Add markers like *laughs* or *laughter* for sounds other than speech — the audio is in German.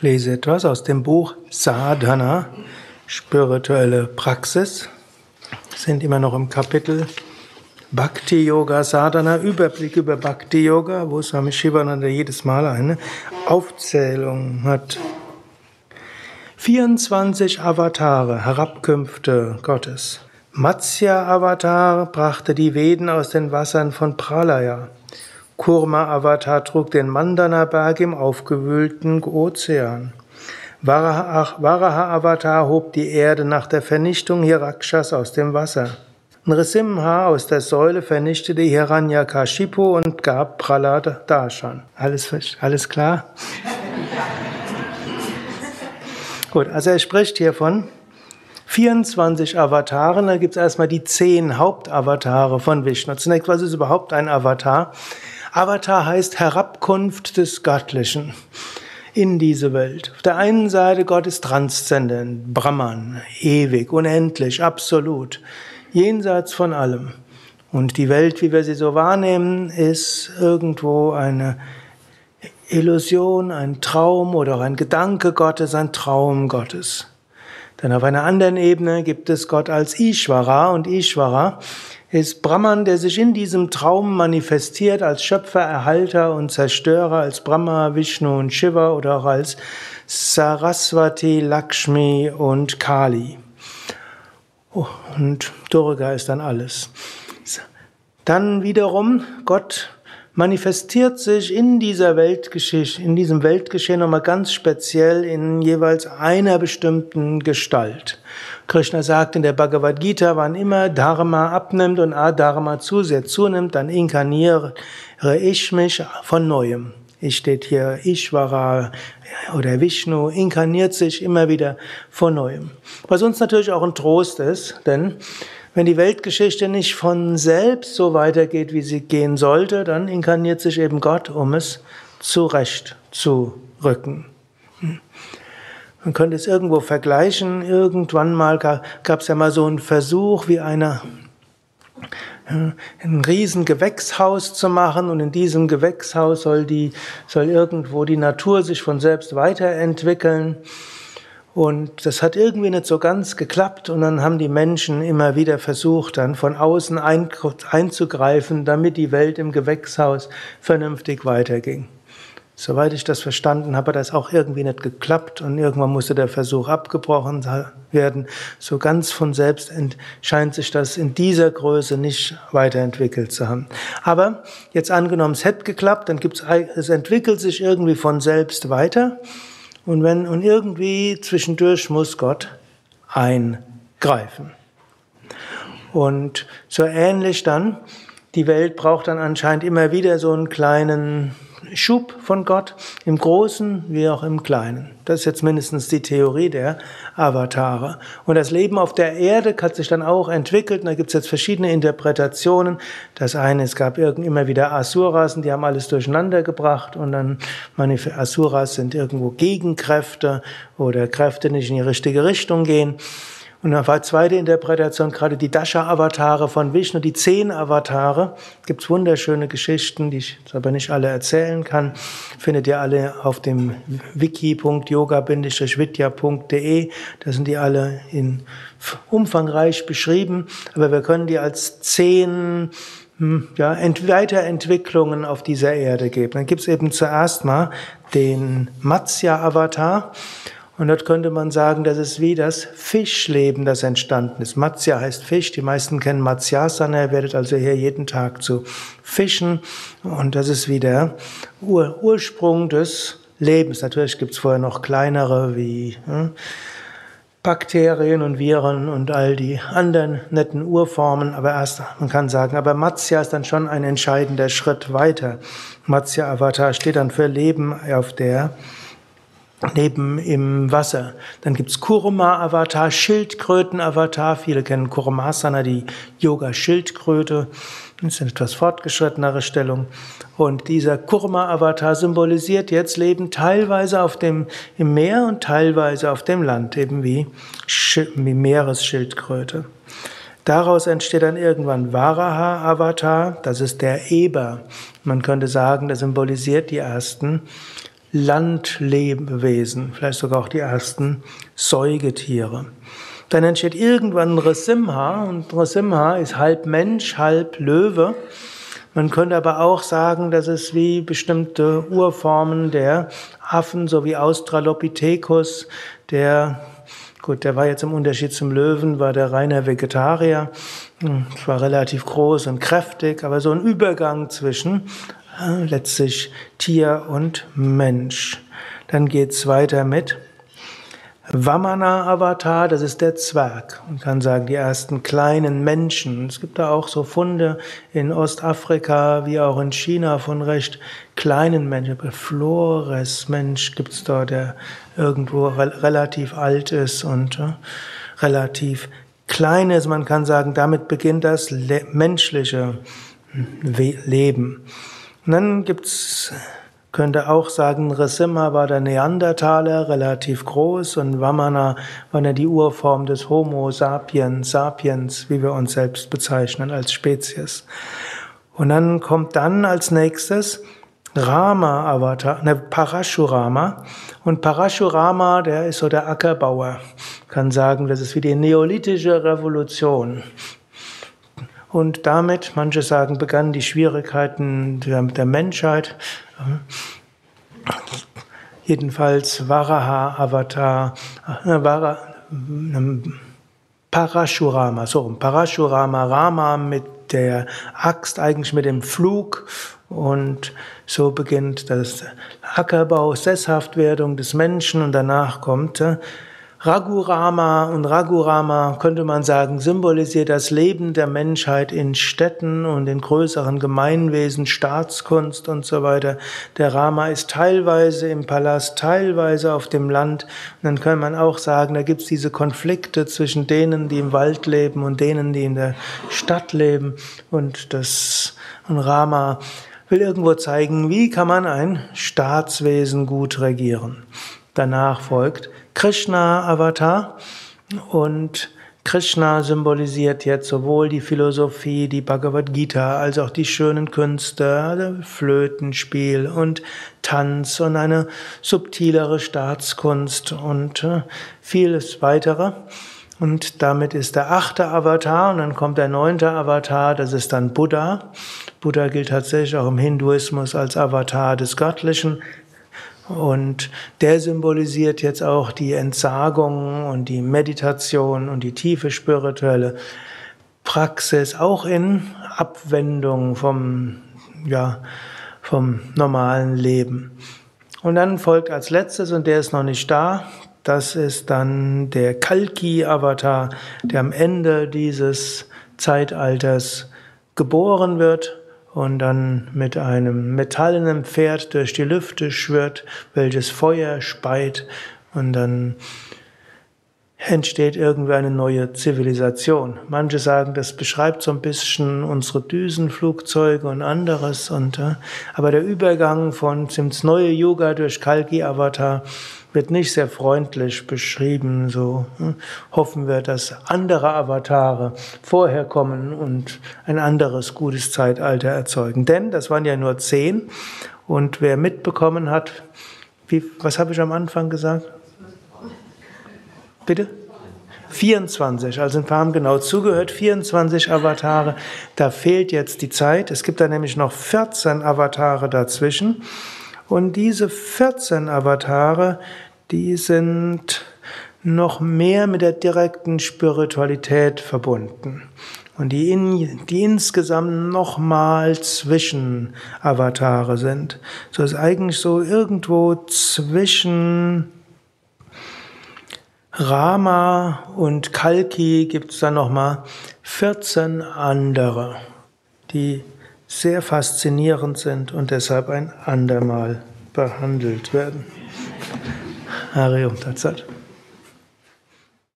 Ich lese etwas aus dem Buch Sadhana, spirituelle Praxis. Wir sind immer noch im Kapitel Bhakti Yoga Sadhana, Überblick über Bhakti Yoga, wo Swami Shivananda jedes Mal eine Aufzählung hat. 24 Avatare, Herabkünfte Gottes. Matsya Avatar brachte die Veden aus den Wassern von Pralaya. Kurma-Avatar trug den Mandana-Berg im aufgewühlten Ozean. Varaha-Avatar hob die Erde nach der Vernichtung Hirakshas aus dem Wasser. Nrisimha aus der Säule vernichtete Hiranyakashipu und gab Prahlad Darshan. Alles, alles klar? *laughs* Gut, also er spricht hier von 24 Avataren. Da gibt es erstmal die 10 Hauptavatare von Vishnu. Zunächst, was ist überhaupt ein Avatar? Avatar heißt Herabkunft des Göttlichen in diese Welt. Auf der einen Seite Gott ist transzendent, Brahman, ewig, unendlich, absolut, jenseits von allem. Und die Welt, wie wir sie so wahrnehmen, ist irgendwo eine Illusion, ein Traum oder auch ein Gedanke Gottes, ein Traum Gottes. Denn auf einer anderen Ebene gibt es Gott als Ishvara und Ishvara ist Brahman, der sich in diesem Traum manifestiert als Schöpfer, Erhalter und Zerstörer, als Brahma, Vishnu und Shiva oder auch als Saraswati, Lakshmi und Kali. Oh, und Durga ist dann alles. Dann wiederum Gott manifestiert sich in dieser Weltgeschichte, in diesem Weltgeschehen nochmal ganz speziell in jeweils einer bestimmten Gestalt. Krishna sagt in der Bhagavad Gita, wann immer Dharma abnimmt und Adharma zu sehr zunimmt, dann inkarniere ich mich von Neuem. Ich steht hier Ishvara oder Vishnu inkarniert sich immer wieder von Neuem. Was uns natürlich auch ein Trost ist, denn wenn die Weltgeschichte nicht von selbst so weitergeht, wie sie gehen sollte, dann inkarniert sich eben Gott, um es zurecht zu rücken. Hm. Man könnte es irgendwo vergleichen. Irgendwann mal gab es ja mal so einen Versuch, wie einer ein riesen Gewächshaus zu machen und in diesem Gewächshaus soll die, soll irgendwo die Natur sich von selbst weiterentwickeln. Und das hat irgendwie nicht so ganz geklappt und dann haben die Menschen immer wieder versucht, dann von außen einzugreifen, damit die Welt im Gewächshaus vernünftig weiterging. Soweit ich das verstanden habe, hat das auch irgendwie nicht geklappt und irgendwann musste der Versuch abgebrochen werden. So ganz von selbst scheint sich das in dieser Größe nicht weiterentwickelt zu haben. Aber jetzt angenommen, es hätte geklappt, dann gibt's, es entwickelt sich irgendwie von selbst weiter und wenn, und irgendwie zwischendurch muss Gott eingreifen. Und so ähnlich dann, die Welt braucht dann anscheinend immer wieder so einen kleinen Schub von Gott, im Großen wie auch im Kleinen. Das ist jetzt mindestens die Theorie der Avatare. Und das Leben auf der Erde hat sich dann auch entwickelt. Und da gibt es jetzt verschiedene Interpretationen. Das eine, es gab immer wieder Asuras und die haben alles durcheinander gebracht. Und dann Asuras sind irgendwo Gegenkräfte oder Kräfte, die nicht in die richtige Richtung gehen. Und dann war zweite Interpretation, gerade die Dasha-Avatare von Vishnu, die zehn Avatare. Gibt's wunderschöne Geschichten, die ich aber nicht alle erzählen kann. Findet ihr alle auf dem wiki.yoga-vidya.de. Da sind die alle in umfangreich beschrieben. Aber wir können die als zehn hm, ja, Weiterentwicklungen auf dieser Erde geben. Dann gibt's eben zuerst mal den Matsya-Avatar. Und dort könnte man sagen, das ist wie das Fischleben, das entstanden ist. Matsya heißt Fisch. Die meisten kennen Matsyasana. Ihr werdet also hier jeden Tag zu fischen. Und das ist wie der Ur Ursprung des Lebens. Natürlich gibt es vorher noch kleinere wie hm, Bakterien und Viren und all die anderen netten Urformen. Aber erst, man kann sagen, aber Matsya ist dann schon ein entscheidender Schritt weiter. Matsya Avatar steht dann für Leben auf der Leben im Wasser. Dann gibt's Kurma-Avatar, Schildkröten-Avatar. Viele kennen Kurmasana, die Yoga-Schildkröte. Das ist eine etwas fortgeschrittenere Stellung. Und dieser Kurma-Avatar symbolisiert jetzt Leben teilweise auf dem, im Meer und teilweise auf dem Land, eben wie, wie Meeresschildkröte. Daraus entsteht dann irgendwann Varaha-Avatar, das ist der Eber. Man könnte sagen, das symbolisiert die ersten Landlebewesen, vielleicht sogar auch die ersten Säugetiere. Dann entsteht irgendwann Nrsimha und Nrsimha ist halb Mensch, halb Löwe. Man könnte aber auch sagen, dass es wie bestimmte Urformen der Affen, so wie Australopithecus, der, gut, der war jetzt im Unterschied zum Löwen, war der reiner Vegetarier, hm, war relativ groß und kräftig, aber so ein Übergang zwischen letztlich Tier und Mensch. Dann geht's weiter mit Vamana-Avatar, das ist der Zwerg. Man kann sagen, die ersten kleinen Menschen. Es gibt da auch so Funde in Ostafrika wie auch in China von recht kleinen Menschen. Flores-Mensch gibt's da, der irgendwo re relativ alt ist und äh, relativ klein ist. Man kann sagen, damit beginnt das le menschliche hm, Leben. Und dann gibt's könnte auch sagen, Resimha war der Neandertaler, relativ groß, und Vamana war die Urform des Homo sapiens, sapiens, wie wir uns selbst bezeichnen als Spezies. Und dann kommt dann als nächstes Rama Avatar, ne, Parashurama. Und Parashurama, der ist so der Ackerbauer. Kann sagen, das ist wie die neolithische Revolution. Und damit, manche sagen, begannen die Schwierigkeiten der, der Menschheit. Jedenfalls Varaha Avatar, äh, Vara, äh, Parashurama, so Parashurama Rama mit der Axt, eigentlich mit dem Flug und so beginnt das Ackerbau, Sesshaftwerdung des Menschen und danach kommt Ragurama und Ragurama könnte man sagen, symbolisiert das Leben der Menschheit in Städten und in größeren Gemeinwesen, Staatskunst und so weiter. Der Rama ist teilweise im Palast, teilweise auf dem Land. Und dann kann man auch sagen, da gibt es diese Konflikte zwischen denen, die im Wald leben und denen, die in der Stadt leben. Und das und Rama will irgendwo zeigen, wie kann man ein Staatswesen gut regieren. Danach folgt Krishna-Avatar und Krishna symbolisiert jetzt sowohl die Philosophie, die Bhagavad Gita, als auch die schönen Künste, also Flötenspiel und Tanz und eine subtilere Staatskunst und äh, vieles weitere. Und damit ist der achte Avatar und dann kommt der neunte Avatar, das ist dann Buddha. Buddha gilt tatsächlich auch im Hinduismus als Avatar des Göttlichen. Und der symbolisiert jetzt auch die Entsagung und die Meditation und die tiefe spirituelle Praxis, auch in Abwendung vom, ja, vom normalen Leben. Und dann folgt als letztes, und der ist noch nicht da, das ist dann der Kalki-Avatar, der am Ende dieses Zeitalters geboren wird und dann mit einem metallenen Pferd durch die Lüfte schwirrt, welches Feuer speit und dann entsteht irgendwie eine neue Zivilisation. Manche sagen, das beschreibt so ein bisschen unsere Düsenflugzeuge und anderes und äh, aber der Übergang von ins neue Yoga durch Kalki Avatar wird nicht sehr freundlich beschrieben. So hm, hoffen wir, dass andere Avatare vorher kommen und ein anderes gutes Zeitalter erzeugen. Denn das waren ja nur zehn. Und wer mitbekommen hat, wie, was habe ich am Anfang gesagt? Bitte? 24, also wir haben genau zugehört, 24 Avatare, da fehlt jetzt die Zeit. Es gibt da nämlich noch 14 Avatare dazwischen. Und diese 14 Avatare, die sind noch mehr mit der direkten Spiritualität verbunden. Und die, in, die insgesamt nochmal zwischen Avatare sind. So ist eigentlich so irgendwo zwischen Rama und Kalki gibt es dann nochmal 14 andere, die sehr faszinierend sind und deshalb ein andermal behandelt werden. Arium Tatsat.